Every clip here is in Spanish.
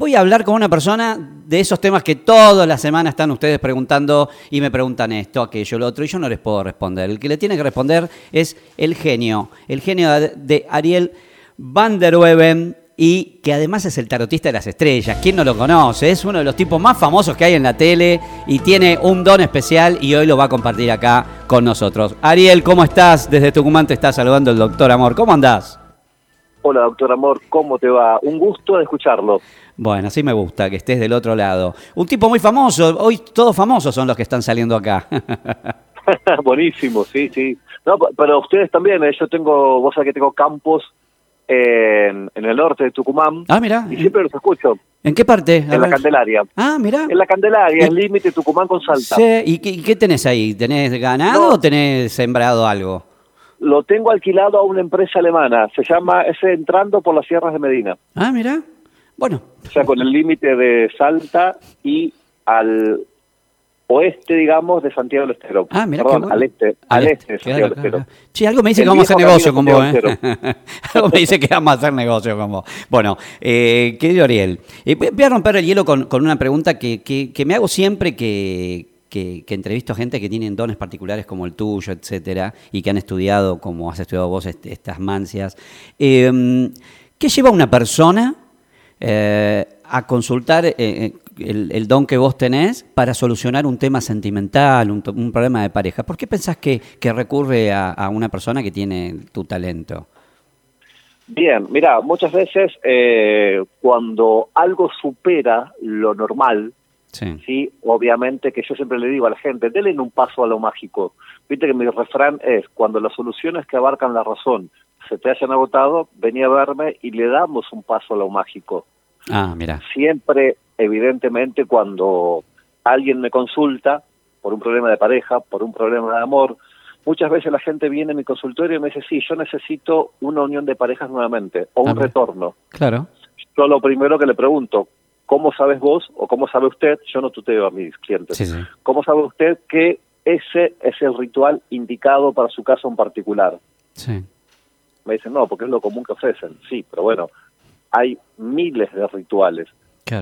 voy a hablar con una persona de esos temas que toda la semana están ustedes preguntando y me preguntan esto, aquello, lo otro, y yo no les puedo responder. El que le tiene que responder es el genio, el genio de Ariel Van der Weben, y que además es el tarotista de las estrellas. ¿Quién no lo conoce? Es uno de los tipos más famosos que hay en la tele y tiene un don especial y hoy lo va a compartir acá con nosotros. Ariel, ¿cómo estás? Desde Tucumán te está saludando el doctor Amor. ¿Cómo andás? Hola, doctor Amor, ¿cómo te va? Un gusto de escucharlo. Bueno, así me gusta que estés del otro lado. Un tipo muy famoso, hoy todos famosos son los que están saliendo acá. Buenísimo, sí, sí. No, pero ustedes también, ¿eh? yo tengo, vos sabés que tengo campos en, el norte de Tucumán. Ah, mira. Y siempre los escucho. ¿En qué parte? en la Candelaria. Ah, mira. En la Candelaria, el límite Tucumán con Salta. Sí. ¿Y qué, tenés ahí? ¿Tenés ganado o tenés sembrado algo? Lo tengo alquilado a una empresa alemana. Se llama, es entrando por las sierras de Medina. Ah, mira. Bueno. O sea, con el límite de Salta y al oeste, digamos, de Santiago del Estero. Ah, mira Perdón, al este, al, este, de Santiago del Estero. Sí, algo me dice que vamos a hacer negocio con vos, ¿eh? algo me dice que vamos a hacer negocio con vos. Bueno, eh, querido Ariel, eh, voy a romper el hielo con, una pregunta que, que, me hago siempre que, que, que, entrevisto gente que tienen dones particulares como el tuyo, etcétera, y que han estudiado, como has estudiado vos, estas mancias. Eh, ¿Qué lleva una persona eh, a consultar eh, eh, el, don que vos tenés para solucionar un tema sentimental, un, problema de pareja. ¿Por qué pensás que, recurre a, una persona que tiene tu talento? Bien, mira, muchas veces cuando algo supera lo normal, sí. obviamente que yo siempre le digo a la gente, denle un paso a lo mágico. Viste que mi refrán es, cuando las soluciones que abarcan la razón se te hayan agotado, venía a verme y le damos un paso a lo mágico. Ah, mira. Siempre, evidentemente, cuando alguien me consulta por un problema de pareja, por un problema de amor, muchas veces la gente viene a mi consultorio y me dice, sí, yo necesito una unión de parejas nuevamente o un ah, retorno. Claro. Yo lo primero que le pregunto, ¿cómo sabes vos o cómo sabe usted? Yo no tuteo a mis clientes. ¿Cómo sabe usted que ese es el ritual indicado para su caso en particular? Sí. Me dicen, no, porque es lo común que ofrecen. Sí, pero bueno, hay miles de rituales.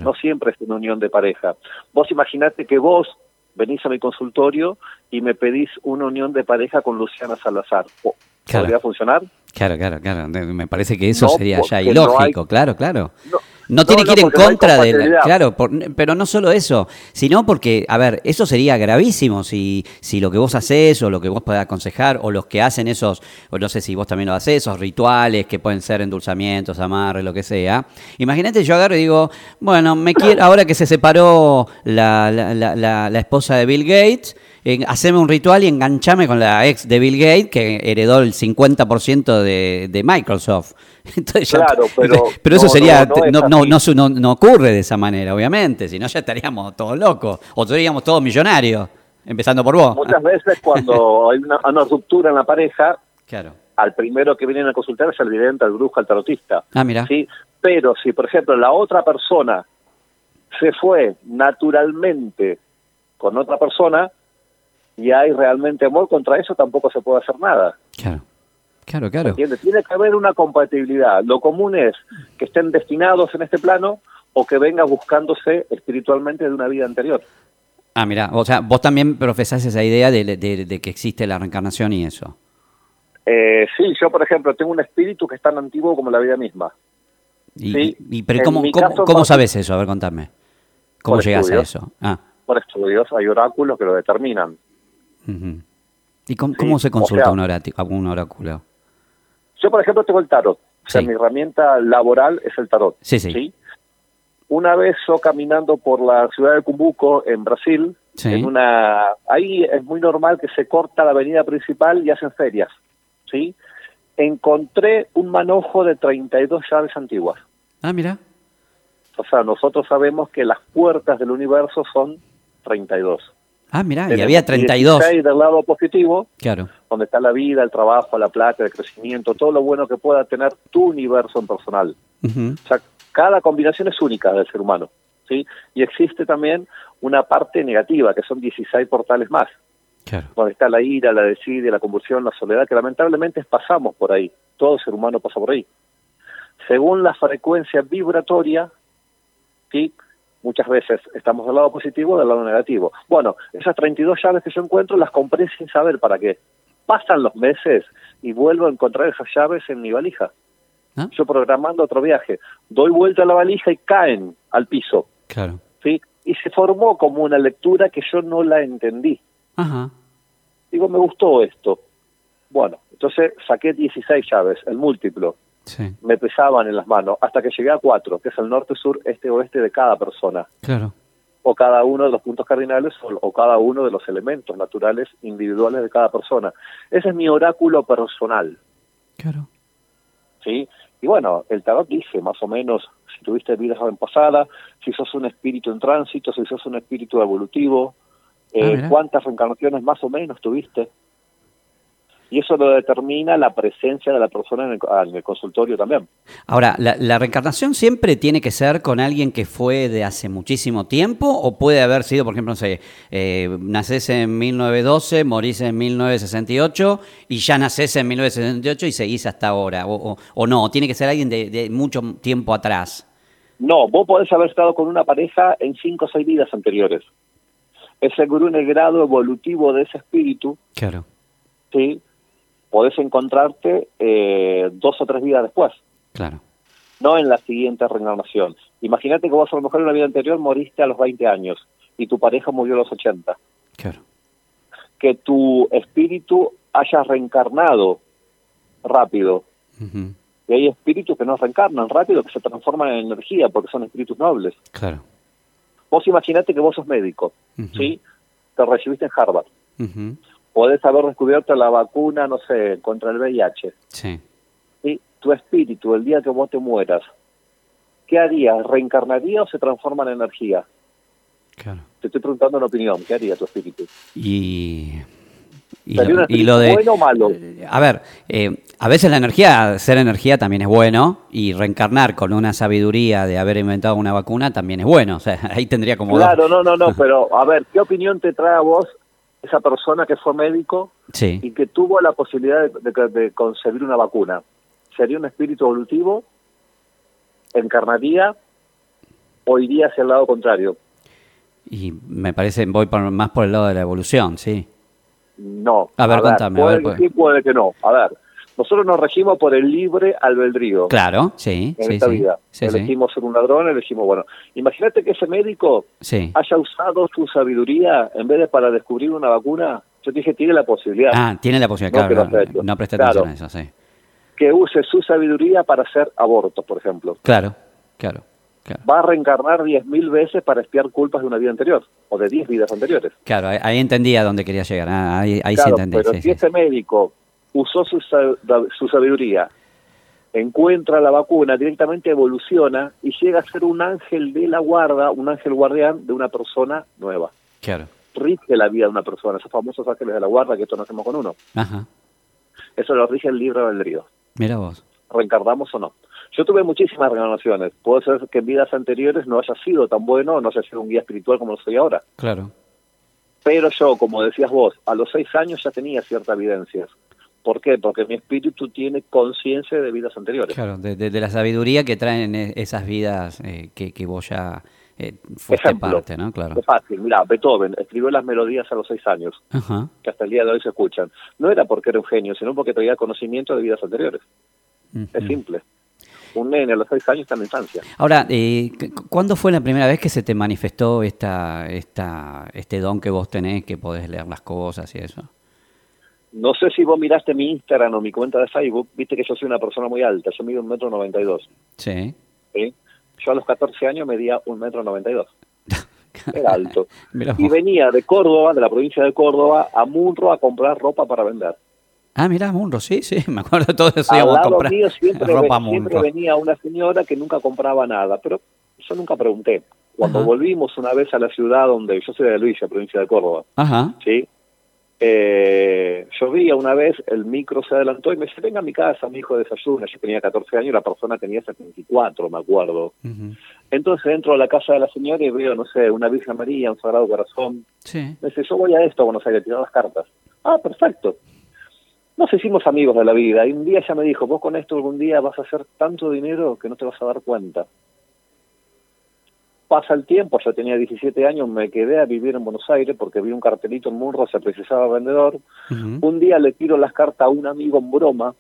No siempre es una unión de pareja. Vos imaginate que vos venís a mi consultorio y me pedís una unión de pareja con Luciana Salazar. ¿Podría funcionar? Claro, claro, claro. Me parece que eso sería ya ilógico, claro, claro. No, tiene que ir en contra de Claro, pero no solo eso, sino porque, a ver, eso sería gravísimo si, si lo que vos haces o lo que vos podés aconsejar o los que hacen esos, o no sé si vos también lo haces, esos rituales que pueden ser endulzamientos, amarres, lo que sea. Imagínate, yo agarro y digo, bueno, me quiero, ahora que se separó la, la, la, la esposa de Bill Gates, haceme un ritual y enganchame con la ex de Bill Gates que heredó el 50% de, de Microsoft. claro, pero, pero eso sería, no no, no, no, ocurre de esa manera, obviamente, si no ya estaríamos todos locos o seríamos todos millonarios, empezando por vos. Muchas veces cuando hay una, ruptura en la pareja, claro. al primero que viene a consultar es el vidente, al brujo, al tarotista. Ah, mira. ¿sí? Pero si, por ejemplo, la otra persona se fue naturalmente con otra persona, y hay realmente amor, contra eso tampoco se puede hacer nada. Claro. Claro, claro. Tiene que haber una compatibilidad. Lo común es que estén destinados en este plano o que venga buscándose espiritualmente de una vida anterior. Ah, mira, o sea, vos también profesás esa idea de, que existe la reencarnación y eso. Eh, sí, yo por ejemplo tengo un espíritu que es tan antiguo como la vida misma. Y, pero ¿cómo, cómo, sabes eso? A ver, contame. ¿Cómo llegas a eso? Ah. Por estudios, hay oráculos que lo determinan. ¿Y cómo, se consulta un, oráculo? Yo, por ejemplo, tengo el tarot. O sea, mi herramienta laboral es el tarot. Sí, sí. Una vez yo caminando por la ciudad de Cumbuco, en Brasil, en una ahí es muy normal que se corta la avenida principal y hacen ferias. ¿sí? Encontré un manojo de 32 llaves antiguas. Ah, mira. O sea, nosotros sabemos que las puertas del universo son 32. Ah, mira, y había 32. del lado positivo, claro. donde está la vida, el trabajo, la plata, el crecimiento, todo lo bueno que pueda tener tu universo en personal. O sea, cada combinación es única del ser humano, ¿sí? Y existe también una parte negativa, que son 16 portales más. Claro. Donde está la ira, la desidia, la convulsión, la soledad, que lamentablemente pasamos por ahí. Todo ser humano pasa por ahí. Según la frecuencia vibratoria, ¿sí? Muchas veces estamos del lado positivo o del lado negativo. Bueno, esas 32 llaves que yo encuentro las compré sin saber para qué. Pasan los meses y vuelvo a encontrar esas llaves en mi valija. ¿Ah? Yo programando otro viaje, doy vuelta a la valija y caen al piso. Claro. ¿Sí? Y se formó como una lectura que yo no la entendí. Ajá. Digo, me gustó esto. Bueno, entonces saqué 16 llaves, el múltiplo. Sí. Me pesaban en las manos hasta que llegué a cuatro, que es el norte, sur, este, oeste de cada persona. Claro. O cada uno de los puntos cardinales o, o cada uno de los elementos naturales individuales de cada persona. Ese es mi oráculo personal. Claro. ¿Sí? Y bueno, el tarot dice más o menos si tuviste vidas pasadas, si sos un espíritu en tránsito, si sos un espíritu evolutivo, eh, Ah, cuántas reencarnaciones más o menos tuviste. Y eso lo determina la presencia de la persona en el, ah, en el consultorio también. Ahora, ¿la, la reencarnación siempre tiene que ser con alguien que fue de hace muchísimo tiempo? ¿O puede haber sido, por ejemplo, no sé, eh, nacés en 1912, morís en 1968 y ya nacés en 1968 y seguís hasta ahora? ¿O, o, o no? ¿Tiene que ser alguien de, de mucho tiempo atrás? No, vos podés haber estado con una pareja en cinco o seis vidas anteriores. Es según el grado evolutivo de ese espíritu, Claro. ¿sí? Podés encontrarte eh, dos o tres vidas después, Claro. no en la siguiente reencarnación. Imagínate que vos a lo mejor en una vida anterior moriste a los 20 años y tu pareja murió a los 80. Claro. Que tu espíritu haya reencarnado rápido. Y hay espíritus que no reencarnan rápido, que se transforman en energía porque son espíritus nobles. Claro. Vos imaginate que vos sos médico. ¿sí? Te recibiste en Harvard. Ujú. Podés haber descubierto la vacuna, no sé, contra el VIH. Sí. ¿sí? Tu espíritu, el día que vos te mueras, ¿qué harías? ¿Reencarnaría o se transforma en energía? Claro. Te estoy preguntando una opinión. ¿Qué haría tu espíritu? Y, y, ¿Sería un lo, y de... bueno o malo? A ver, eh, a veces la energía, ser energía también es bueno y reencarnar con una sabiduría de haber inventado una vacuna también es bueno. O sea, ahí tendría como dos- Claro, no, no, no, pero a ver, ¿qué opinión te trae a vos esa persona que fue médico Sí. y que tuvo la posibilidad de, de- de concebir una vacuna? ¿Sería un espíritu evolutivo? ¿Encarnaría? ¿O iría hacia el lado contrario? Y me parece, voy por- más por el lado de la evolución, sí. No. A ver, contame, a Puede ver, que pues. sí, puede que no. A ver, nosotros nos regimos por el libre albedrío. Claro, sí, en sí, esta sí. vida. Sí, sí. elegimos ser un ladrón, elegimos, bueno, imagínate que ese médico Sí. haya usado su sabiduría en vez de para descubrir una vacuna, yo te dije, tiene la posibilidad Ah, tiene la posibilidad, No, claro. No, Claro. atención a eso, sí. que use su sabiduría para hacer abortos, por ejemplo. Claro, claro, claro. Va a reencarnar 10.000 veces para espiar culpas de una vida anterior, o de 10 vidas anteriores. Claro, ahí, entendía dónde quería llegar. ah, ahí ahí sí Claro, entendí. pero sí, si sí, ese médico usó su, su sabiduría, encuentra la vacuna, directamente evoluciona y llega a ser un ángel de la guarda, un ángel guardián de una persona nueva. Claro. Rige la vida de una persona, esos famosos ángeles de la guarda que esto no hacemos con uno. Ajá. Eso lo rige el libre albedrío. Mira vos. reencarnamos o no. Yo tuve muchísimas reencarnaciones. Puede ser que en vidas anteriores no haya sido tan bueno, no haya sido un guía espiritual como lo soy ahora. Claro. Pero yo, como decías vos, a los seis años ya tenía ciertas evidencias. ¿Por qué? Porque mi espíritu tiene conciencia de vidas anteriores. Claro, de, de- de la sabiduría que traen e- esas vidas eh, que, que vos ya eh, Ejemplo, parte, ¿no? Claro. Es fácil. Mira, Beethoven escribió las melodías a los seis años, Ajá. que hasta el día de hoy se escuchan. No era porque era un genio, sino porque traía conocimiento de vidas anteriores. Es simple. Un nene a los seis años está en la infancia. Ahora, eh, cu- ¿cuándo fue la primera vez que se te manifestó esta, esta, este don que vos tenés, que podés leer las cosas y eso? No sé si vos miraste mi Instagram o mi cuenta de Facebook, viste que yo soy una persona muy alta, yo mido un metro noventa y dos. Sí. ¿sí? Yo a los 14 años medía un metro noventa y dos. Era alto. Y venía de Córdoba, de la provincia de Córdoba, a Munro a comprar ropa para vender. Ah, mirá, Munro, sí, sí, me acuerdo de todo eso. Al lado comprar mío siempre, ropa siempre venía una señora que nunca compraba nada, pero yo nunca pregunté. Cuando Ajá. volvimos una vez a la ciudad donde yo soy de Luisa, provincia de Córdoba, Ajá. ¿sí? Eh, llovía una vez, el micro se adelantó y me dice, venga a mi casa, mi hijo desayuna. Yo tenía 14 años, la persona tenía 74, me acuerdo. Entonces entro a la casa de la señora y veo, no sé, una Virgen María, un Sagrado Corazón. Sí. Me dice, yo voy a esto, a Buenos Aires, tirar las cartas. Ah, perfecto. Nos hicimos amigos de la vida y un día ella me dijo, vos con esto algún día vas a hacer tanto dinero que no te vas a dar cuenta. Pasa el tiempo, ya tenía 17 años, me quedé a vivir en Buenos Aires porque vi un cartelito en Munro, se precisaba vendedor. Un día le tiro las cartas a un amigo en broma,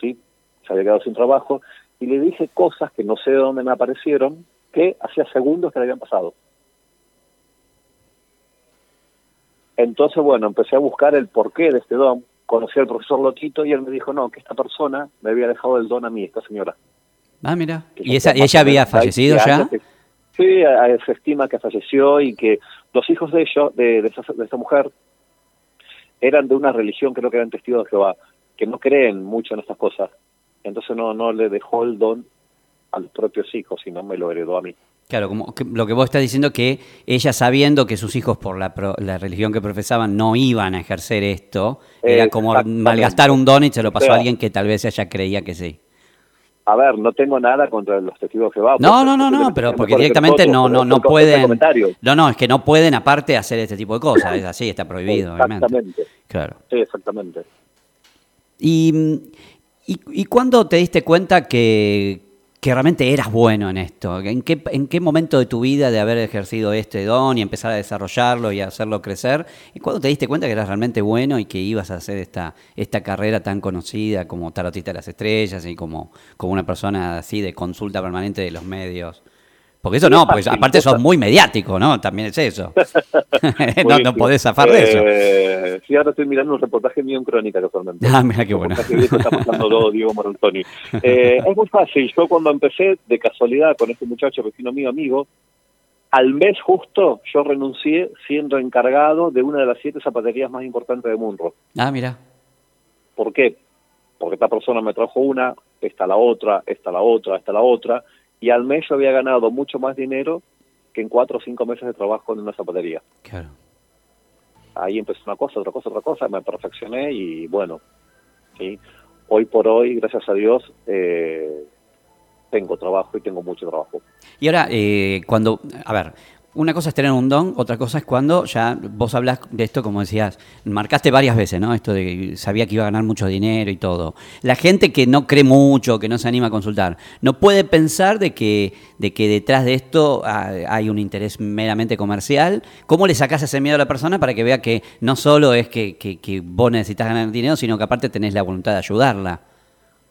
¿sí? se había quedado sin trabajo, y le dije cosas que no sé de dónde me aparecieron, que hacía segundos que le habían pasado. Entonces, bueno, empecé a buscar el porqué de este don, conocí al profesor Lotito y él me dijo, no, que esta persona me había dejado el don a mí, esta señora. Ah, mira. ¿Y, esa, ella había fallecido ya? Sí, se estima que falleció y que los hijos de ellos, de, de, esa, de esa mujer, eran de una religión, creo que eran testigos de Jehová, que no creen mucho en estas cosas. Entonces no, no le dejó el don a los propios hijos, sino me lo heredó a mí. Claro, como lo que vos estás diciendo que ella sabiendo que sus hijos por la, la religión que profesaban no iban a ejercer esto, era como malgastar un don y se lo pasó a alguien que tal vez ella creía que sí. A ver, no tengo nada contra los testigos que va. No, no, no, no, pero porque directamente no, no, no pueden. No, no, es que no pueden aparte hacer este tipo de cosas. Es así, está prohibido, exactamente. Claro. Sí, exactamente. Y, y, y cuándo te diste cuenta que, que realmente eras bueno en esto? ¿En qué, ¿En qué momento de tu vida de haber ejercido este don y empezar a desarrollarlo y hacerlo crecer? ¿Y cuándo te diste cuenta que eras realmente bueno y que ibas a hacer esta, esta carrera tan conocida como tarotista de las estrellas y como, como una persona así de consulta permanente de los medios? Porque eso no, pues aparte sos muy mediático, ¿no? También es eso. no, no podés zafar de eso. Eh, sí, ahora estoy mirando un reportaje mío en Crónica, casualmente. Ah, mira qué bueno. está pasando Diego Morantoni. Eh, es muy fácil. Yo cuando empecé, de casualidad, con este muchacho vecino mío, amigo, al mes justo yo renuncié siendo encargado de una de las siete zapaterías más importantes de Munro. Ah, mira. ¿Por qué? Porque esta persona me trajo una, esta la otra, esta la otra, esta la otra, y al mes yo había ganado mucho más dinero que en cuatro o cinco meses de trabajo en una zapatería. Claro. Ahí empezó una cosa, otra cosa, otra cosa, me perfeccioné y bueno, ¿sí? hoy por hoy, gracias a Dios, eh, tengo trabajo y tengo mucho trabajo. Y ahora, eh, cuando, a ver, una cosa es tener un don, otra cosa es cuando ya vos hablas de esto, como decías, marcaste varias veces, ¿no? Esto de que sabía que iba a ganar mucho dinero y todo. La gente que no cree mucho, que no se anima a consultar, no puede pensar de que, de que detrás de esto hay un interés meramente comercial. ¿Cómo le sacás ese miedo a la persona para que vea que no solo es que, que vos necesitas ganar dinero, sino que aparte tenés la voluntad de ayudarla?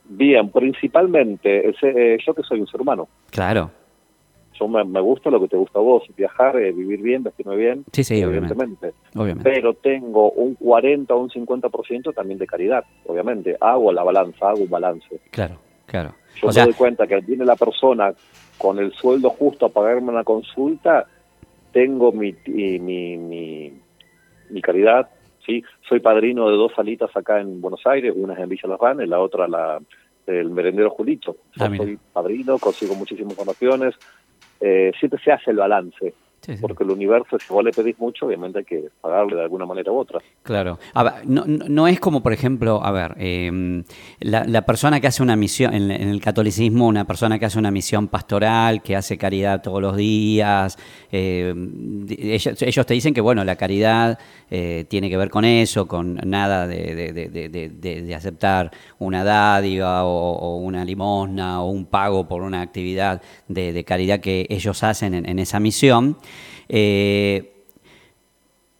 Bien, principalmente, eh, yo que soy un ser humano. Claro yo me, gusta lo que te gusta a vos, viajar, eh, vivir bien, vestirme bien, sí, sí, evidentemente. Pero tengo un 40 o un 50% también de caridad, obviamente. Hago la balanza, hago un balance. Claro, claro. Yo me doy cuenta que tiene la persona con el sueldo justo a pagarme una consulta, tengo mi, mi, mi, mi caridad, ¿sí? Soy padrino de dos salitas acá en Buenos Aires, una es en Villa Los y la otra la el merendero Julito. Ah, soy padrino, consigo muchísimas donaciones, eh, siempre se hace el balance. Porque el universo, si vos le pedís mucho, obviamente hay que pagarle de alguna manera u otra. Claro. no, no, es como, por ejemplo, a ver, em, la, persona que hace una misión, en, el catolicismo, una persona que hace una misión pastoral, que hace caridad todos los días, em, ellos, te dicen que, bueno, la caridad eh, tiene que ver con eso, con nada de, aceptar una dádiva o, una limosna o un pago por una actividad de, caridad que ellos hacen en esa misión. Eh,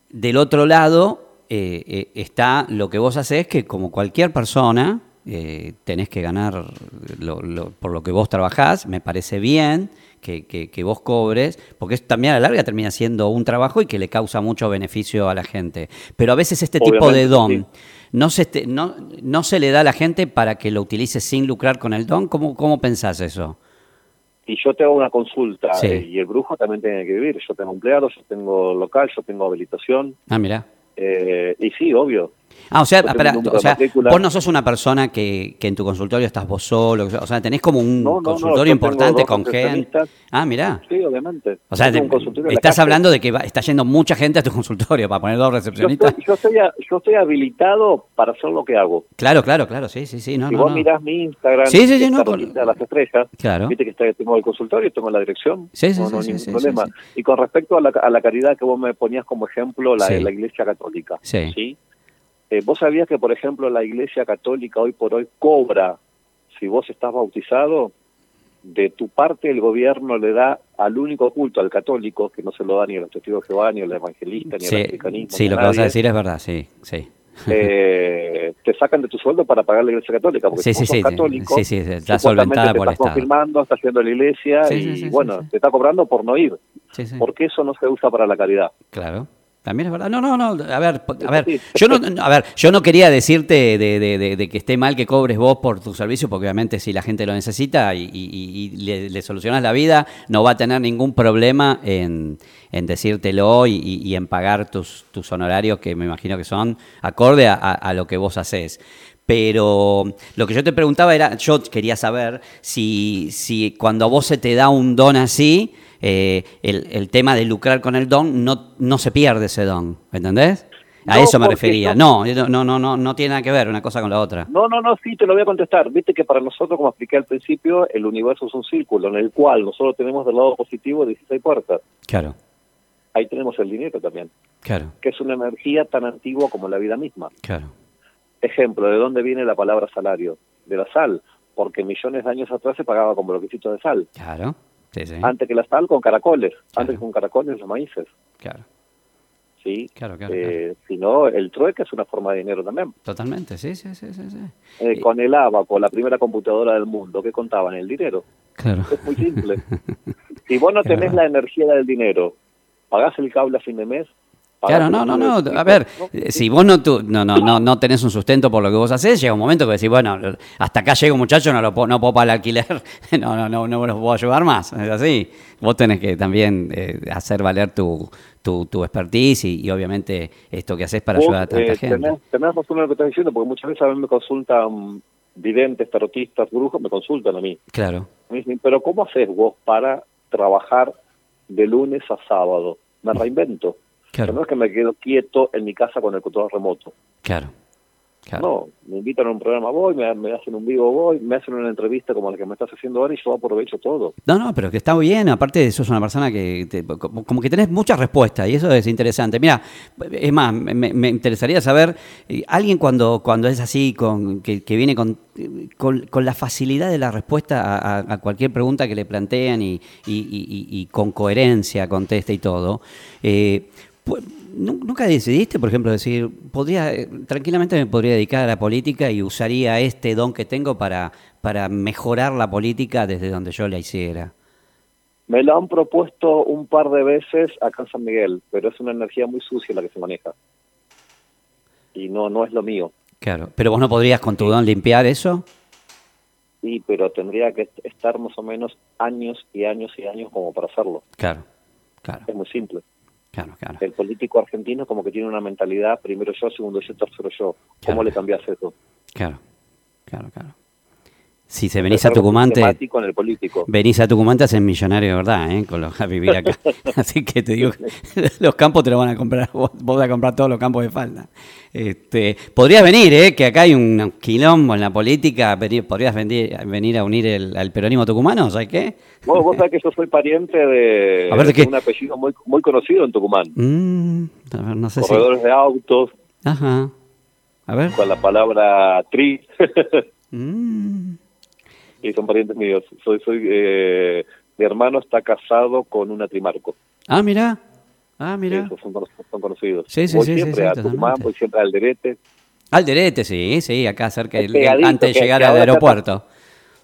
del otro lado eh, eh, está lo que vos haces, que como cualquier persona, tenés que ganar por lo que vos trabajás, me parece bien que, vos cobres, porque también a la larga termina siendo un trabajo y que le causa mucho beneficio a la gente. Pero a veces este tipo de don no, se, no, no se le da a la gente para que lo utilice sin lucrar con el don. ¿Cómo, cómo pensás eso? Y yo tengo una consulta eh, y el brujo también tiene que vivir. Yo tengo empleados, yo tengo local, yo tengo habilitación. Ah, mira. Eh, y sí, obvio. Ah, o sea, o sea vos no sos una persona que, que, en tu consultorio estás vos solo, o sea, tenés como un consultorio importante con gente. Ah, mirá. Sí, obviamente. O sea, estás hablando de que está yendo mucha gente a tu consultorio para poner dos recepcionistas. Yo estoy, yo, estoy, habilitado para hacer lo que hago. Claro, claro, claro, sí, sí, sí. No, si vos mirás mi Instagram, sí, sí, sí, no, las estrellas, claro. viste que está, tengo el consultorio, tengo la dirección, sí, sí, no, sí, ningún problema. Y con respecto a la, a la caridad que vos me ponías como ejemplo, la, la Iglesia Católica, ¿sí? Eh, ¿Vos sabías que, por ejemplo, la Iglesia Católica hoy por hoy cobra, si vos estás bautizado, de tu parte el gobierno le da al único culto, al católico, que no se lo da ni a los testigos de Jehová, ni al evangelista, ni al americanismo. Sí, lo que vas a decir es verdad, sí, sí. Eh, te sacan de tu sueldo para pagar la iglesia católica, porque sí, sí, sí, católico, sí, sí, está solventada por el Estado. confirmando, está haciendo la iglesia y, bueno, te está cobrando por no ir, porque eso no se usa para la caridad. Claro. También es verdad. No, no, no. A ver, a ver, yo no, a ver, yo no quería decirte de, que esté mal que cobres vos por tu servicio, porque obviamente si la gente lo necesita y, le, solucionas la vida, no va a tener ningún problema en, decírtelo y, en pagar tus, tus honorarios, que me imagino que son acorde a, lo que vos haces. Pero lo que yo te preguntaba era, yo quería saber si, si cuando a vos se te da un don así, eh, el, tema de lucrar con el don, no, no se pierde ese don, ¿entendés? A eso me refería. No, no, no, no, no tiene nada que ver una cosa con la otra. No, no, no, sí, te lo voy a contestar. Viste que para nosotros, como expliqué al principio, el universo es un círculo en el cual nosotros tenemos del lado positivo 16 puertas. Claro. Ahí tenemos el dinero también. Claro. Que es una energía tan antigua como la vida misma. Claro. Ejemplo, ¿de dónde viene la palabra salario? De la sal, porque millones de años atrás se pagaba con bloquecitos de sal. Claro. Antes que la sal con caracoles, antes que con caracoles los maíces. Claro. Sí, claro, claro, eh, Si no, el trueque es una forma de dinero también. Totalmente, sí, sí, sí. sí, eh, con el abaco, la primera computadora del mundo, ¿qué contaban? El dinero. Claro. Es muy simple. si vos no tenés la energía del dinero, pagás el cable a fin de mes, Claro, no, no, no. A ver, si vos no, tú, no, no, no, no tenés un sustento por lo que vos hacés, llega un momento que decís, bueno, hasta acá llego muchacho, no lo puedo, no puedo pagar el alquiler, no, no, no, no los puedo ayudar más. Es así. Vos tenés que también eh, hacer valer tu, tu, tu expertise y, obviamente esto que haces para ayudar a tanta eh, gente. Tenés, tenés razón en lo que estás diciendo, porque muchas veces a mí me consultan videntes, tarotistas, brujos, me consultan a mí. Claro. Me dicen, pero ¿cómo haces vos para trabajar de lunes a sábado? Me reinvento. No es que me quedo quieto en mi casa con el control remoto. Claro. No, me invitan a un programa, voy, me, hacen un vivo, voy, me hacen una entrevista como la que me estás haciendo ahora y yo aprovecho todo. No, no, pero que está bien, aparte de eso es una persona que como que tenés muchas respuestas y eso es interesante. Mira, es más, me, interesaría saber, eh, alguien cuando, cuando es así, con, que, viene con, con, la facilidad de la respuesta a, cualquier pregunta que le plantean y, y, con coherencia contesta y todo, eh, ¿Nunca decidiste, por ejemplo, decir, podría, eh, tranquilamente me podría dedicar a la política y usaría este don que tengo para, para mejorar la política desde donde yo la hiciera? Me lo han propuesto un par de veces acá en San Miguel, pero es una energía muy sucia la que se maneja. Y no, no es lo mío. Claro, pero vos no podrías con tu don limpiar eso? Sí, pero tendría que estar más o menos años y años y años como para hacerlo. Claro, claro. Es muy simple. Claro, El político argentino como que tiene una mentalidad, primero yo, segundo yo, tercero yo. ¿Cómo le cambias eso? Claro, claro, claro. Si se venís a Tucumán, te, el político. venís a Tucumán, te hacen millonario de verdad, ¿eh? Con los, a vivir acá. Así que te digo, los campos te los van a comprar, vos, vas a comprar todos los campos de falda. Este, podrías venir, ¿eh? Que acá hay un quilombo en la política, podrías venir, venir a unir el, al peronismo tucumano, ¿sabes qué? Vos, vos sabés que yo soy pariente de, un apellido muy, muy conocido en Tucumán. Mm, a ver, no sé Corredores de autos. Ajá. A ver. Con la palabra tri. mm y son parientes míos. Soy, soy, eh, mi hermano está casado con una trimarco. Ah, mira. Ah, mira. son, conocidos. Sí, sí, voy siempre a Tucumán, voy siempre a Alderete. Alderete, sí, sí, acá cerca, antes de llegar al aeropuerto.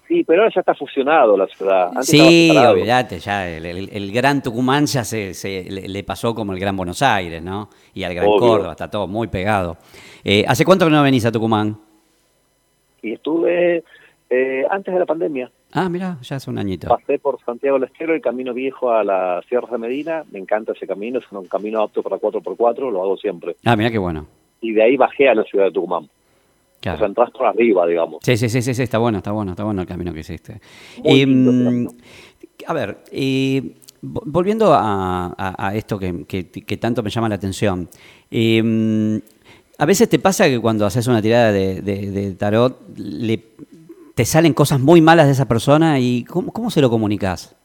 sí, pero ahora ya está fusionado la ciudad. sí, olvídate, ya el, Gran Tucumán ya se, se le, pasó como el Gran Buenos Aires, ¿no? Y al Gran Córdoba, está todo muy pegado. Eh, ¿Hace cuánto que no venís a Tucumán? Y estuve eh, antes de la pandemia. Ah, mira, ya hace un añito. Pasé por Santiago del Estero, el camino viejo a las Sierras de Medina. Me encanta ese camino, es un camino apto para 4x4, lo hago siempre. Ah, mira qué bueno. Y de ahí bajé a la ciudad de Tucumán. Claro. O sea, entras por arriba, digamos. Sí, sí, sí, sí, está bueno, está bueno, está bueno el camino que hiciste. Mm, a ver, volviendo a, esto que, tanto me llama la atención. Mm, a veces te pasa que cuando haces una tirada de, de tarot, le te salen cosas muy malas de esa persona y ¿cómo, cómo se lo comunicas?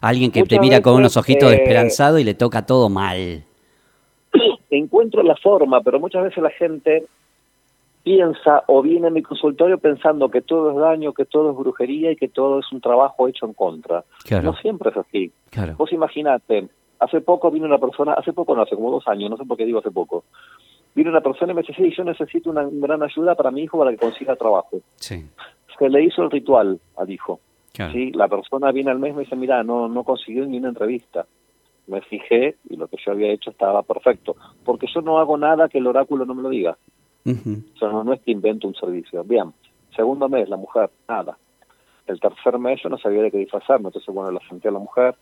Alguien que te mira con unos ojitos desesperanzados y le toca todo mal. Encuentro la forma, pero muchas veces la gente piensa o viene a mi consultorio pensando que todo es daño, que todo es brujería y que todo es un trabajo hecho en contra. No siempre es así. Vos imaginate, hace poco vino una persona, hace poco no, hace como dos años, no sé por qué digo hace poco, vino una persona y me dice, sí, yo necesito una gran ayuda para mi hijo para que consiga trabajo. Sí. Se le hizo el ritual al hijo. ¿sí? La persona viene al mes y me dice, mira, no, no consiguió ni una entrevista. Me fijé y lo que yo había hecho estaba perfecto, porque yo no hago nada que el oráculo no me lo diga. O sea, no, es que invento un servicio. Bien, segundo mes, la mujer, nada. El tercer mes yo no sabía de qué disfrazarme, entonces bueno, la senté a la mujer,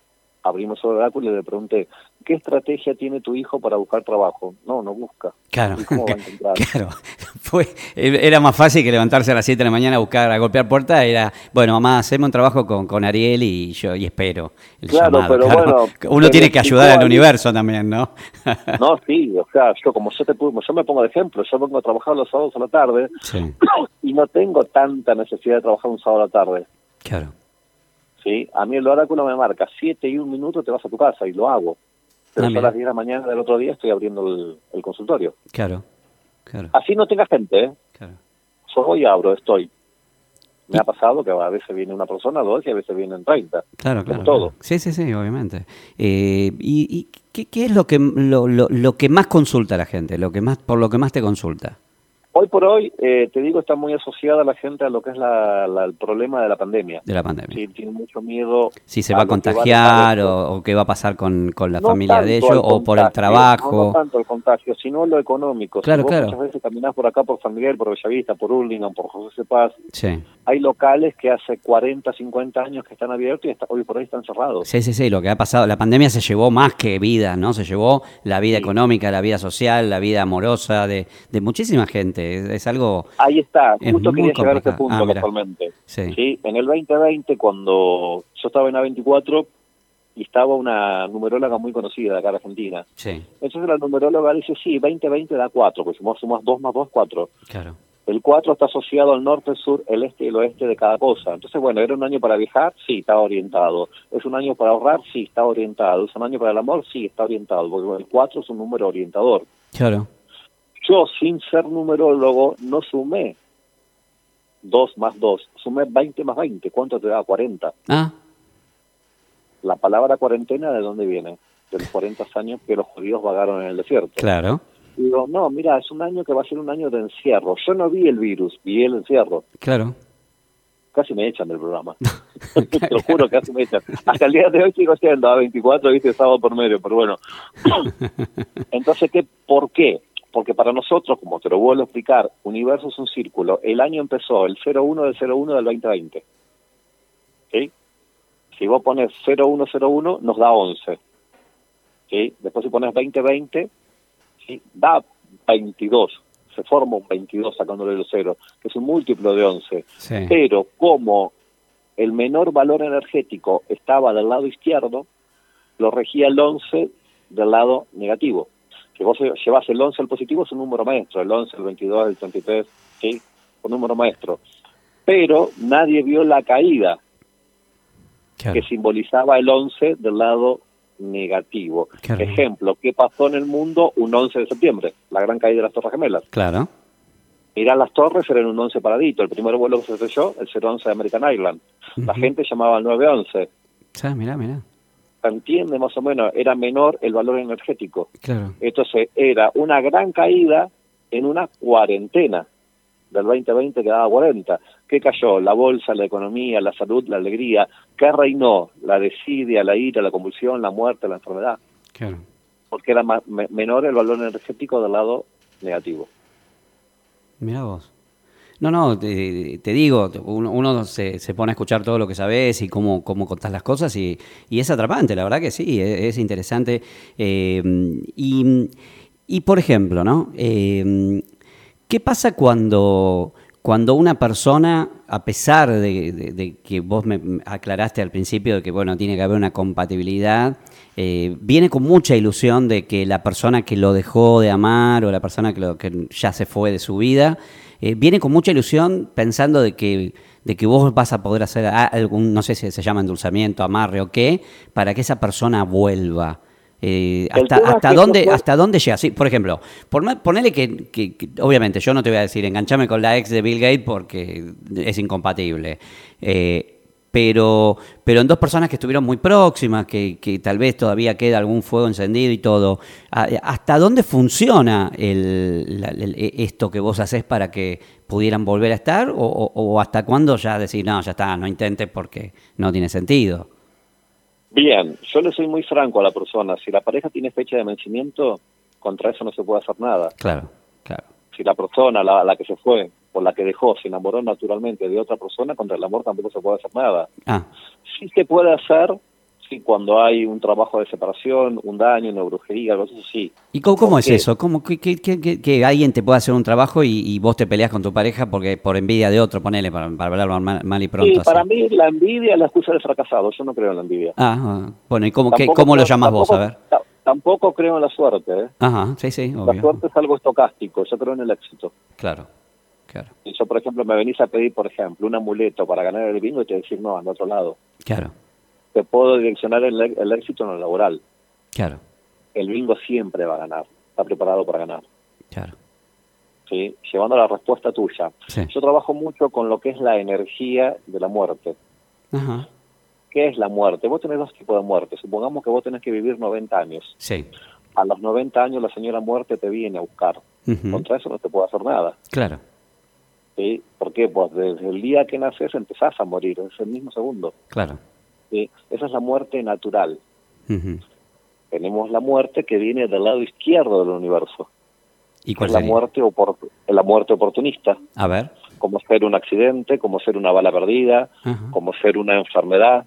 abrimos el oráculo y le pregunté, ¿qué estrategia tiene tu hijo para buscar trabajo? No, no busca. Claro, claro. Fue, era más fácil que levantarse a las 7 de la mañana a buscar, a golpear puertas, era, bueno, mamá, hacemos un trabajo con, con Ariel y yo y espero el claro, Pero bueno, Uno tiene que ayudar al universo también, ¿no? no, sí, o sea, yo como yo, te, yo me pongo de ejemplo, yo vengo a trabajar los sábados a la tarde y no tengo tanta necesidad de trabajar un sábado a la tarde. Claro. ¿Sí? A mí el oráculo me marca 7 y un minuto te vas a tu casa y lo hago. Pero ah, a las 10 de la mañana del otro día estoy abriendo el, consultorio. Claro, claro. Así no tenga gente, ¿eh? Claro. Solo y abro, estoy. Me ha pasado que a veces viene una persona, dos, y a veces vienen 30. Claro, claro. Todo. Sí, sí, sí, obviamente. Eh, ¿Y, qué, qué, es lo que, lo, lo, lo que más consulta la gente? Lo que más, por lo que más te consulta? Hoy por hoy, eh, te digo, está muy asociada la gente a lo que es la, el problema de la pandemia. De la pandemia. Sí, tiene mucho miedo. Si se va a contagiar o, qué va a pasar con, la familia de ellos o por el trabajo. No, tanto el contagio, sino lo económico. Claro, claro. Muchas veces caminás por acá, por San Miguel, por Bellavista, por Urlingan, por José Paz. Sí. Hay locales que hace 40, 50 años que están abiertos y hoy por hoy están cerrados. Sí, sí, sí. Lo que ha pasado, la pandemia se llevó más que vida, ¿no? Se llevó la vida económica, la vida social, la vida amorosa de, de muchísima gente. es algo Ahí está, justo quería llegar a ese punto ah, Sí. En el 2020, cuando yo estaba en A24 y estaba una numeróloga muy conocida de acá de Argentina. Sí. Entonces la numeróloga dice, sí, 2020 da 4, pues si sumas 2 más 2, 4. Claro. El 4 está asociado al norte, el sur, el este y el oeste de cada cosa. Entonces, bueno, ¿era un año para viajar? Sí, estaba orientado. ¿Es un año para ahorrar? Sí, está orientado. ¿Es un año para el amor? Sí, está orientado. Porque el 4 es un número orientador. Claro. Yo, sin ser numerólogo, no sumé 2 más 2, sumé 20 más 20. ¿Cuánto te da? 40. Ah. La palabra cuarentena, ¿de dónde viene? De los 40 años que los judíos vagaron en el desierto. Claro. Digo, no, mira, es un año que va a ser un año de encierro. Yo no vi el virus, vi el encierro. Claro. Casi me echan del programa. Te lo juro, casi me echan. Hasta el día de hoy sigo siendo a 24, viste, sábado por medio, pero bueno. Entonces, ¿qué, ¿por qué? porque para nosotros, como te lo vuelvo a explicar, universo es un círculo. El año empezó el 01 del 01 del 2020. ¿Sí? Si vos pones 0101, nos da 11. ¿Sí? Después si pones 2020, ¿sí? da 22. Se forma un 22 sacándole el 0, que es un múltiplo de 11. Pero como el menor valor energético estaba del lado izquierdo, lo regía el 11 del lado negativo que vos llevas el 11 al positivo es un número maestro, el 11, el 22, el 33, ¿sí? Un número maestro. Pero nadie vio la caída que simbolizaba el 11 del lado negativo. Ejemplo, ¿qué pasó en el mundo un 11 de septiembre? La gran caída de las Torres Gemelas. Claro. Mirá, las torres eran un 11 paradito. El primer vuelo que se estrelló, el 011 de American Island. La gente llamaba al 911. Sí, mira, mira entiende más o menos, era menor el valor energético. Claro. Entonces era una gran caída en una cuarentena. Del 2020 quedaba 40. ¿Qué cayó? La bolsa, la economía, la salud, la alegría. ¿Qué reinó? La desidia, la ira, la convulsión, la muerte, la enfermedad. Claro. Porque era menor el valor energético del lado negativo. Mira vos. No, no, te, digo, uno, se, se, pone a escuchar todo lo que sabes y cómo, cómo contás las cosas y, y es atrapante, la verdad que sí, es, interesante. Eh, y, y, por ejemplo, ¿no? Eh, ¿Qué pasa cuando, cuando una persona, a pesar de, que vos me aclaraste al principio de que, bueno, tiene que haber una compatibilidad, eh, viene con mucha ilusión de que la persona que lo dejó de amar o la persona que, ya se fue de su vida, eh, viene con mucha ilusión pensando de que, de que vos vas a poder hacer algún, no sé si se llama endulzamiento, amarre o qué, para que esa persona vuelva. Eh, hasta, hasta dónde hasta dónde llega sí, por ejemplo por, ponele que, obviamente yo no te voy a decir enganchame con la ex de Bill Gates porque es incompatible eh, pero, pero en dos personas que estuvieron muy próximas, que, tal vez todavía queda algún fuego encendido y todo, ¿hasta dónde funciona el, esto que vos haces para que pudieran volver a estar? ¿O, hasta cuándo ya decir, no, ya está, no intentes porque no tiene sentido? Bien, yo le soy muy franco a la persona. Si la pareja tiene fecha de vencimiento, contra eso no se puede hacer nada. Claro, claro. Si la persona, la, la que se fue, por la que dejó, se enamoró naturalmente de otra persona, contra el amor tampoco se puede hacer nada. Ah. Sí se puede hacer sí, cuando hay un trabajo de separación, un daño, una brujería, algo así, sí. ¿Y cómo, es eso? ¿Cómo, que, que, alguien te pueda hacer un trabajo y, vos te peleas con tu pareja porque por envidia de otro, ponele, para, para hablar mal, y pronto? Sí, para mí la envidia es la excusa del fracasado, yo no creo en la envidia. Ah, ah. bueno, ¿y cómo, cómo lo llamas vos? A ver. Tampoco creo en la suerte. ¿eh? Ajá, sí, sí, obvio. La suerte es algo estocástico, yo creo en el éxito. Claro. Si yo, por ejemplo, me venís a pedir, por ejemplo, un amuleto para ganar el bingo y te decir no, al otro lado. Claro. Te puedo direccionar el, éxito en lo laboral. Claro. El bingo siempre va a ganar. Está preparado para ganar. Claro. ¿Sí? Llevando la respuesta tuya. Yo trabajo mucho con lo que es la energía de la muerte. Ajá. ¿Qué es la muerte? Vos tenés dos tipos de muerte. Supongamos que vos tenés que vivir 90 años. Sí. A los 90 años la señora muerte te viene a buscar. Contra eso no te puedo hacer nada. Claro. ¿sí? ¿Por qué? Pues desde el día que naces empezás a morir, es el mismo segundo. Claro. Esa es la muerte natural. Tenemos la muerte que viene del lado izquierdo del universo. ¿Y cuál es la muerte, la muerte oportunista. A ver. Como ser un accidente, como ser una bala perdida, como ser una enfermedad,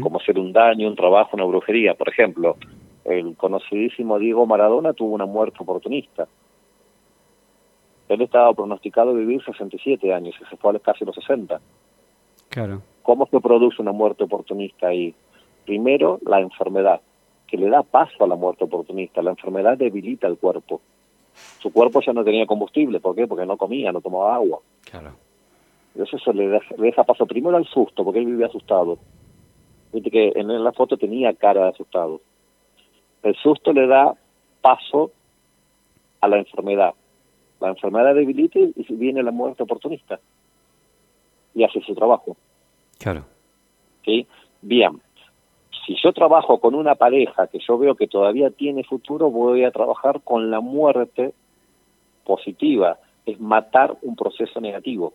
como ser un daño, un trabajo, una brujería. Por ejemplo, el conocidísimo Diego Maradona tuvo una muerte oportunista. Él estaba pronosticado a vivir 67 años y se fue a casi los 60. Claro. ¿Cómo se produce una muerte oportunista ahí? Primero, la enfermedad, que le da paso a la muerte oportunista. La enfermedad debilita el cuerpo. Su cuerpo ya no tenía combustible. ¿Por qué? Porque no comía, no tomaba agua. Claro. Entonces eso le deja, paso primero al susto, porque él vivía asustado. Viste que en la foto tenía cara de asustado. El susto le da paso a la enfermedad la enfermedad debilita y viene la muerte oportunista. Y hace su trabajo. Claro. ¿Sí? Bien. Si yo trabajo con una pareja que yo veo que todavía tiene futuro, voy a trabajar con la muerte positiva. Es matar un proceso negativo.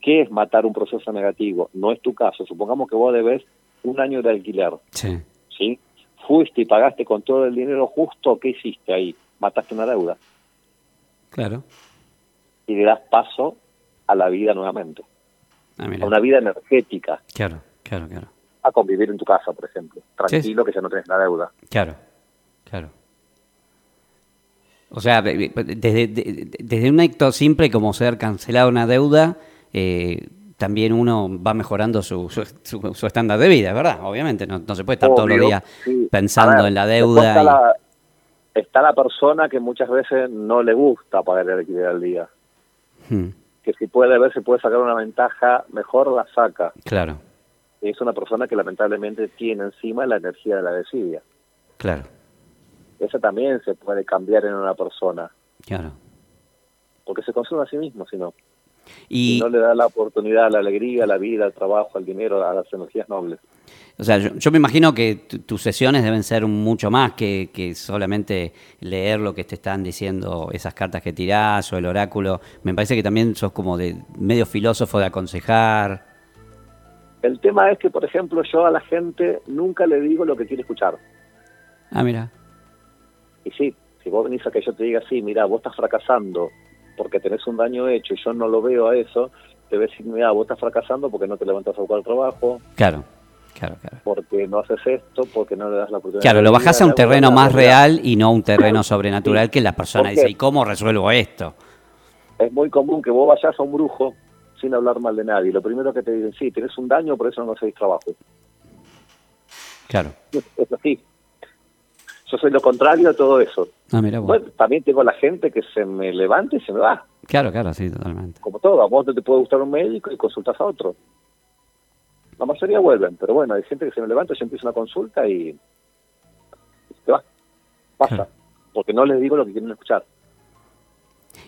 ¿Qué es matar un proceso negativo? No es tu caso. Supongamos que vos debes un año de alquiler. Sí. ¿Sí? Fuiste y pagaste con todo el dinero justo. ¿Qué hiciste ahí? Mataste una deuda. Claro. Y le das paso a la vida nuevamente. Ah, a una vida energética. Claro, claro, claro. A convivir en tu casa, por ejemplo. Tranquilo que ya no tienes la deuda. Claro, claro. O sea, desde, desde un acto simple como ser cancelado una deuda, eh, también uno va mejorando su, su, estándar de vida, ¿verdad? Obviamente, no, se puede estar todos los días pensando en la deuda está la persona que muchas veces no le gusta pagar el alquiler al día. Hmm. Que si puede ver si puede sacar una ventaja, mejor la saca. Claro. Y es una persona que lamentablemente tiene encima la energía de la desidia. Claro. Esa también se puede cambiar en una persona. Claro. Porque se consume a sí mismo, si no. Y, no le da la oportunidad, la alegría, la vida, el trabajo, el dinero, a las energías nobles. O sea, yo, me imagino que tus sesiones deben ser mucho más que, solamente leer lo que te están diciendo esas cartas que tirás o el oráculo. Me parece que también sos como de medio filósofo de aconsejar. El tema es que, por ejemplo, yo a la gente nunca le digo lo que quiere escuchar. Ah, mira. Y sí, si vos venís a que yo te diga, sí, mira, vos estás fracasando porque tenés un daño hecho y yo no lo veo a eso, te voy a decir, mira, vos estás fracasando porque no te levantas a buscar trabajo. Claro Claro, Porque no haces esto, porque no le das la oportunidad. Claro, lo bajas a un terreno más real y no a un terreno sobrenatural que la persona dice, ¿y cómo resuelvo esto? Es muy común que vos vayas a un brujo sin hablar mal de nadie. Lo primero que te dicen, sí, tienes un daño, por eso no hacéis trabajo. Claro. Es así. Yo soy lo contrario a todo eso. Ah, mira, bueno. también tengo la gente que se me levanta y se me va. Claro, claro, sí, totalmente. Como todo, a vos te puede gustar un médico y consultas a otro. La mayoría vuelven, pero bueno, hay gente que se me levanta, yo empiezo una consulta y te vas, pasa, porque no les digo lo que quieren escuchar.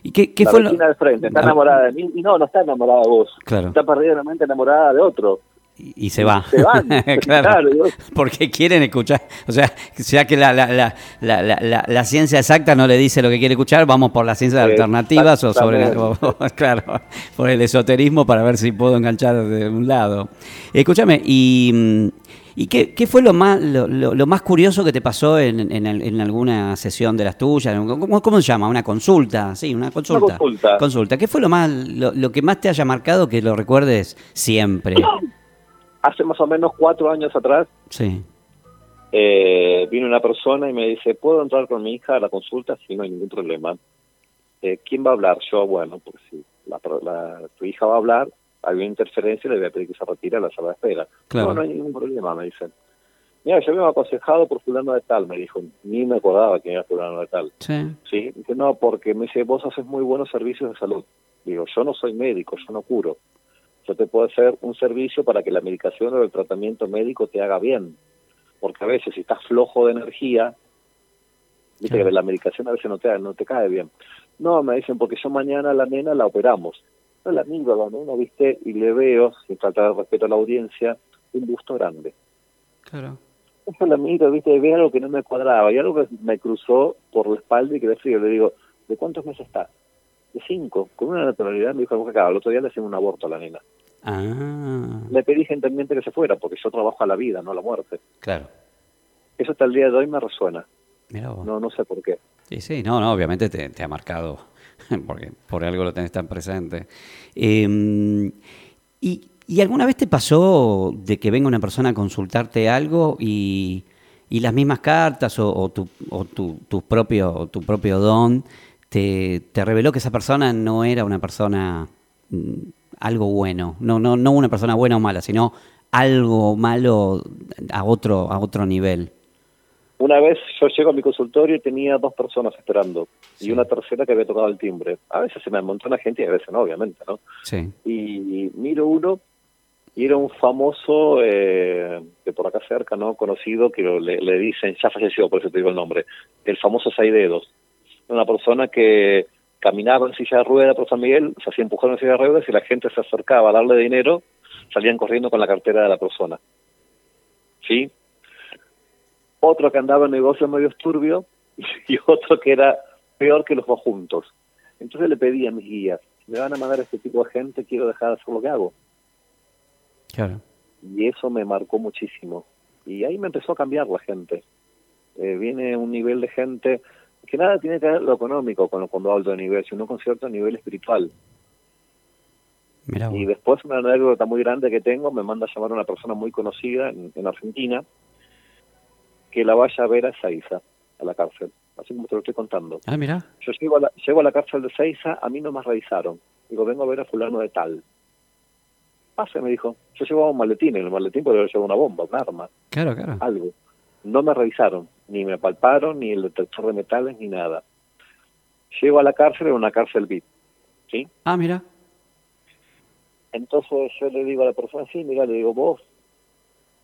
¿Y qué, qué la fue de frente está enamorada de mí y no, no está enamorada de vos. Claro. Está perdidamente enamorada de otro y, se va. Se van, claro. Porque quieren escuchar, o sea, ya que la, la, la, la, ciencia exacta no le dice lo que quiere escuchar, vamos por las ciencias alternativas o sobre, claro, por el esoterismo para ver si puedo enganchar de un lado. Escúchame, y... ¿Y qué, qué, fue lo más, lo, lo, más curioso que te pasó en, en, en, alguna sesión de las tuyas? ¿Cómo, ¿Cómo, se llama? ¿Una consulta? Sí, una consulta. Una consulta. consulta. ¿Qué fue lo, más, lo, lo, que más te haya marcado que lo recuerdes siempre? hace más o menos cuatro años atrás, sí. eh, vino una persona y me dice, ¿puedo entrar con mi hija a la consulta? Sí, no hay ningún problema. Eh, ¿Quién va a hablar? Yo, bueno, pues si la, tu hija va a hablar, hay una interferencia, le voy a pedir que se retire a la sala de espera. No, no hay ningún problema, me dicen. Mira, yo me he aconsejado por fulano de tal, me dijo. Ni me acordaba que era fulano de tal. Sí. Sí, dice, no, porque me dice, vos haces muy buenos servicios de salud. Digo, yo no soy médico, yo no curo yo te puedo hacer un servicio para que la medicación o el tratamiento médico te haga bien. Porque a veces si estás flojo de energía, viste que la medicación a veces no te, no te cae bien. No, me dicen, porque yo mañana a la nena la operamos. No la miro a la nena, viste, y le veo, sin faltar de respeto a la audiencia, un busto grande. Claro. Yo la miro, viste, y veo algo que no me cuadraba, y algo que me cruzó por la espalda y que. Le digo, ¿de cuántos meses está? De cinco. Con una naturalidad me dijo, acá, el otro día le hacen un aborto a la nena. Ah. Le pedí gentilmente que se fuera, porque yo trabajo a la vida, no a la muerte. Claro. Eso hasta el día de hoy me resuena. No, no sé por qué. Sí, sí, no, no, obviamente te, ha marcado, porque por algo lo tenés tan presente. Em, y, ¿Y alguna vez te pasó de que venga una persona a consultarte algo y, y las mismas cartas o, tu, o tu, tu, propio, tu propio don te, te reveló que esa persona no era una persona mm, algo bueno, no, no, no una persona buena o mala, sino algo malo a otro, a otro nivel. Una vez yo llego a mi consultorio y tenía dos personas esperando y una tercera que había tocado el timbre. A veces se me la gente y a veces no, obviamente, ¿no? Sí. Y, miro uno y era un famoso eh, de por acá cerca, ¿no? Conocido que le, le, dicen, ya falleció, por eso te digo el nombre, el famoso Saidedos. Una persona que caminaba en silla de ruedas por San Miguel, se hacía empujar en silla de ruedas y la gente se acercaba a darle dinero, salían corriendo con la cartera de la persona. ¿Sí? Otro que andaba en negocios medio turbio y otro que era peor que los dos juntos. Entonces le pedí a mis guías, me van a mandar a este tipo de gente, quiero dejar de hacer lo que hago. Claro. Y eso me marcó muchísimo. Y ahí me empezó a cambiar la gente. Eh, viene un nivel de gente que nada tiene que ver lo económico con, cuando hablo de nivel, sino con cierto nivel espiritual. y después una anécdota muy grande que tengo, me manda a llamar a una persona muy conocida en, Argentina, que la vaya a ver a Seiza, a la cárcel, así como te lo estoy contando. Ah, mira. Yo llego a la, llego a la cárcel de Seiza, a mí no me revisaron. Digo, vengo a ver a fulano de tal. Pase, me dijo. Yo llevaba un maletín, en el maletín podría llevar una bomba, un arma. Claro, claro. Algo. No me revisaron ni me palparon, ni el detector de metales, ni nada. Llego a la cárcel, en una cárcel VIP, ¿sí? Ah, mira. Entonces yo le digo a la persona, sí, mira, le digo, vos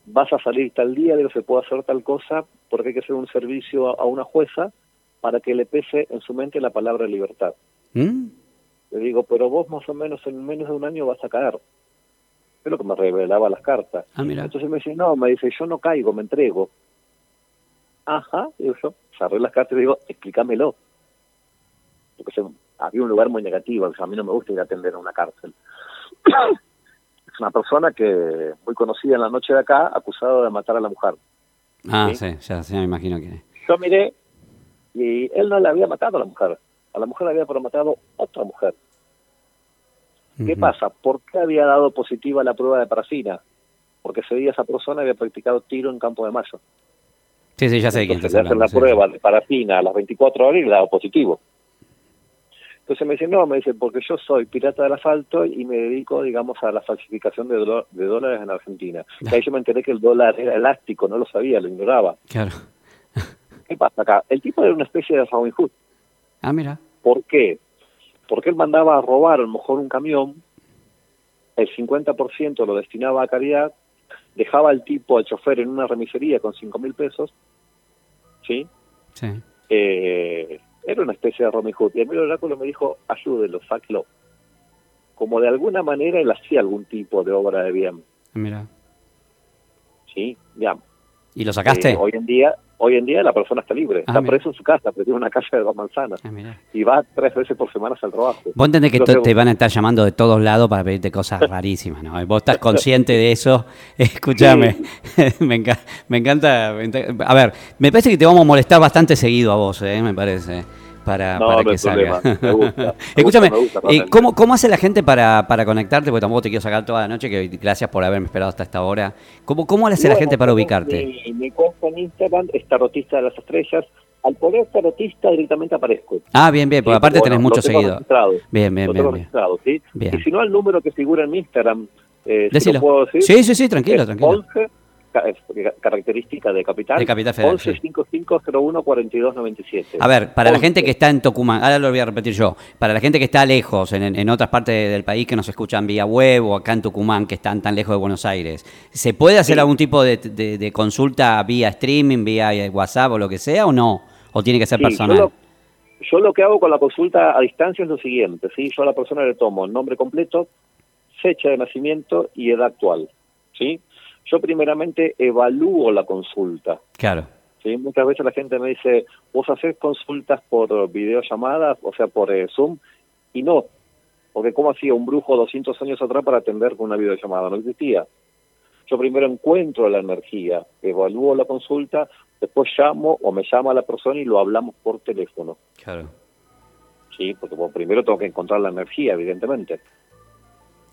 vas a salir tal día, digo, se puede hacer tal cosa, porque hay que hacer un servicio a, una jueza para que le pese en su mente la palabra libertad. ¿Mm? Le digo, pero vos más o menos en menos de un año vas a caer. Es lo que me revelaba las cartas. Ah, mira. Entonces me dice, no, me dice, yo no caigo, me entrego. Ajá, digo yo, cerré las cartas y digo, explícamelo. Porque había un lugar muy negativo, a mí no me gusta ir a atender a una cárcel. es una persona que, muy conocida en la noche de acá, acusado de matar a la mujer. Ah, sí, ya, me imagino que... Yo miré y él no le había matado a la mujer. A la mujer le había matado otra mujer. ¿Qué pasa? ¿Por qué había dado positiva la prueba de parafina? Porque ese día esa persona había practicado tiro en Campo de Mayo. Sí, sí, ya sé quién está hacer la prueba de parafina a las 24 horas y le daba positivo. Entonces me dice, no, me dice, porque yo soy pirata del asfalto y me dedico, digamos, a la falsificación de, de dólares en Argentina. Y ahí yo me enteré que el dólar era elástico, no lo sabía, lo ignoraba. Claro. ¿Qué pasa acá? El tipo era una especie de Robin Hood. Ah, mira. ¿Por qué? Porque él mandaba a robar a lo mejor un camión, el 50% lo destinaba a caridad dejaba al tipo, al chofer, en una remisería con cinco mil pesos, ¿sí? Sí. Eh, era una especie de Robin Hood. Y el oráculo me dijo, ayúdelo, sáquelo. Como de alguna manera él hacía algún tipo de obra de bien. Mira. Sí, ya. ¿Y lo sacaste? Eh, hoy en día, Hoy en día la persona está libre, ah, está preso en su casa, pero tiene una casa de dos manzanas ah, y va tres veces por semana al trabajo. Vos entendés que te van a estar llamando de todos lados para pedirte cosas rarísimas, ¿no? Vos estás consciente de eso. Escúchame, me, me, encanta. A ver, me parece que te vamos a molestar bastante seguido a vos, ¿eh? me parece para, para que salga. Escúchame, ¿cómo, ¿cómo, hace la gente para, para conectarte? Porque tampoco te quiero sacar toda la noche, que gracias por haberme esperado hasta esta hora. ¿Cómo, cómo hace la gente para ubicarte? Mi, mi cuenta en Instagram es Tarotista de las Estrellas. Al poner tarotista directamente aparezco. Ah, bien, bien, porque aparte tenés mucho seguido. Bien, bien, bien. ¿sí? Y si no, el número que figura en mi Instagram, eh, lo puedo decir, sí, sí, sí, tranquilo, tranquilo. 11 característica de Capital. De Capital Federal. 1155014297. A ver, para la gente que está en Tucumán, ahora lo voy a repetir yo, para la gente que está lejos, en, otras partes del país que nos escuchan vía web o acá en Tucumán, que están tan lejos de Buenos Aires, ¿se puede hacer algún tipo de, consulta vía streaming, vía WhatsApp o lo que sea o no? ¿O tiene que ser personal? Yo lo, que hago con la consulta a distancia es lo siguiente, ¿sí? Yo a la persona le tomo el nombre completo, fecha de nacimiento y edad actual, ¿sí? Yo primeramente evalúo la consulta. Claro. ¿sí? Muchas veces la gente me dice, vos haces consultas por videollamadas, o sea, por eh, Zoom, y no, porque ¿cómo hacía un brujo 200 años atrás para atender con una videollamada? No existía. Yo primero encuentro la energía, evalúo la consulta, después llamo o me llama la persona y lo hablamos por teléfono. Claro. Sí, porque primero tengo que encontrar la energía, evidentemente.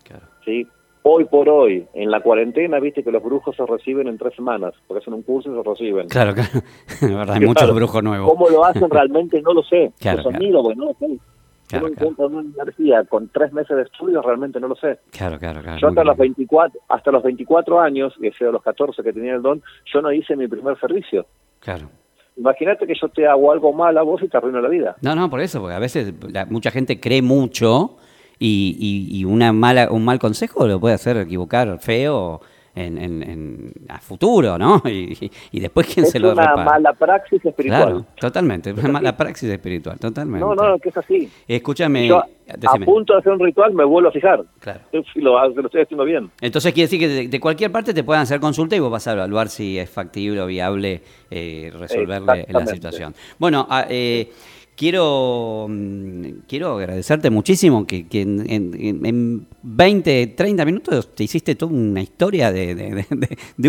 Claro. Sí, hoy por hoy, en la cuarentena, viste que los brujos se reciben en tres semanas, porque hacen un curso y se reciben. Claro, claro. verdad, hay muchos brujos nuevos. ¿Cómo lo hacen realmente? No lo sé. Claro, los porque no lo sé. Claro, encuentro una energía con tres meses de estudio, realmente no lo sé. Claro, claro, claro. Yo hasta los, 24, hasta los 24 años, ese de los 14 que tenía el don, yo no hice mi primer servicio. Claro. Imagínate que yo te hago algo mal a vos y te arruino la vida. No, no, por eso, porque a veces mucha gente cree mucho y, y, una mala, un mal consejo lo puede hacer equivocar feo en, en, a futuro, ¿no? Y, y después quién se lo Es una mala praxis espiritual. Claro, totalmente, una mala praxis espiritual, totalmente. No, no, que es así. Escúchame. Yo, a punto de hacer un ritual me vuelvo a fijar. Claro. Si lo, lo estoy haciendo bien. Entonces quiere decir que de, cualquier parte te puedan hacer consulta y vos vas a evaluar si es factible o viable eh, resolverle la situación. Bueno, eh, quiero, mm, quiero agradecerte muchísimo que, en, 20, 30 minutos te hiciste toda una historia de,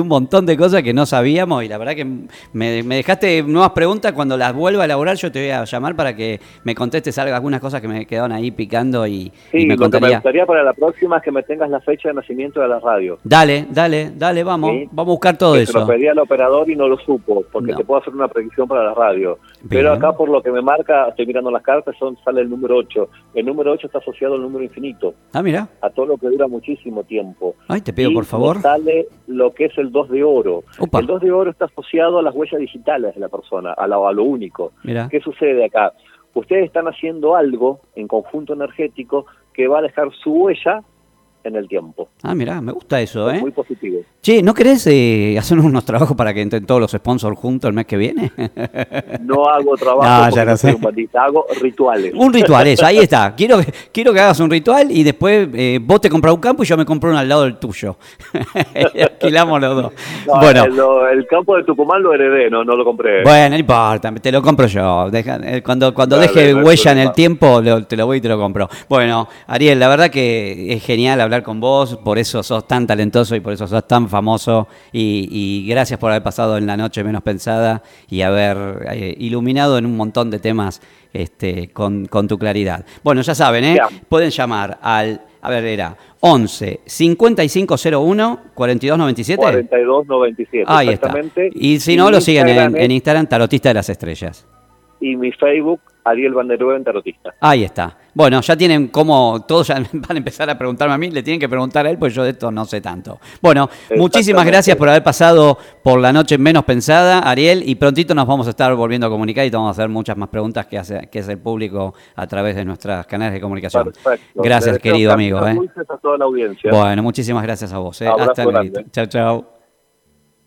un montón de cosas que no sabíamos y la verdad que me, dejaste nuevas preguntas. Cuando las vuelva a elaborar yo te voy a llamar para que me contestes algunas cosas que me quedaron ahí picando y, sí, me contaría. Lo que me gustaría para la próxima es que me tengas la fecha de nacimiento de la radio. Dale, dale, dale, vamos, vamos a buscar todo eso. Se lo pedí al operador y no lo supo porque te puedo hacer una predicción para la radio. Pero acá por lo que me marca, estoy mirando las cartas, son sale el número 8. El número 8 está asociado al número infinito. Ah, mira. A todo lo que dura muchísimo tiempo. Ay, te pido por favor. sale lo que es el 2 de oro. El 2 de oro está asociado a las huellas digitales de la persona, a lo, a lo único. Mira. ¿Qué sucede acá? Ustedes están haciendo algo en conjunto energético que va a dejar su huella en el tiempo. Ah, mira, me gusta eso, ¿eh? Muy positivo. Che, ¿no querés eh, hacer unos trabajos para que entren todos los sponsors juntos el mes que viene? No hago trabajo, no, ya no sé. hago rituales. Un ritual, eso, ahí está. Quiero, quiero que hagas un ritual y después eh, vos te compras un campo y yo me compro uno al lado del tuyo. Alquilamos los dos. bueno. El, campo de Tucumán lo heredé, no, no lo compré. Bueno, no importa, te lo compro yo. Eh, cuando cuando deje huella en el tiempo, te lo voy y te lo compro. Bueno, Ariel, la verdad que es genial hablar con vos, por eso sos tan talentoso y por eso sos tan famoso y, gracias por haber pasado en la noche menos pensada y haber eh, iluminado en un montón de temas este, con, tu claridad. Bueno, ya saben, ¿eh? pueden llamar al, a ver, era 11 5501 4297. 4297. Ahí está. Y si no, lo siguen en, en Instagram, Tarotista de las Estrellas. Y mi Facebook, Ariel Van der Tarotista. Ahí está. Bueno, ya tienen como, todos ya van a empezar a preguntarme a mí, le tienen que preguntar a él, pues yo de esto no sé tanto. Bueno, muchísimas gracias por haber pasado por la noche menos pensada, Ariel, y prontito nos vamos a estar volviendo a comunicar y te vamos a hacer muchas más preguntas que hace, que es el público a través de nuestras canales de comunicación. Gracias, querido amigo. ¿eh? A toda la audiencia. Bueno, muchísimas gracias a vos. ¿eh? Hasta luego. Chao, chao.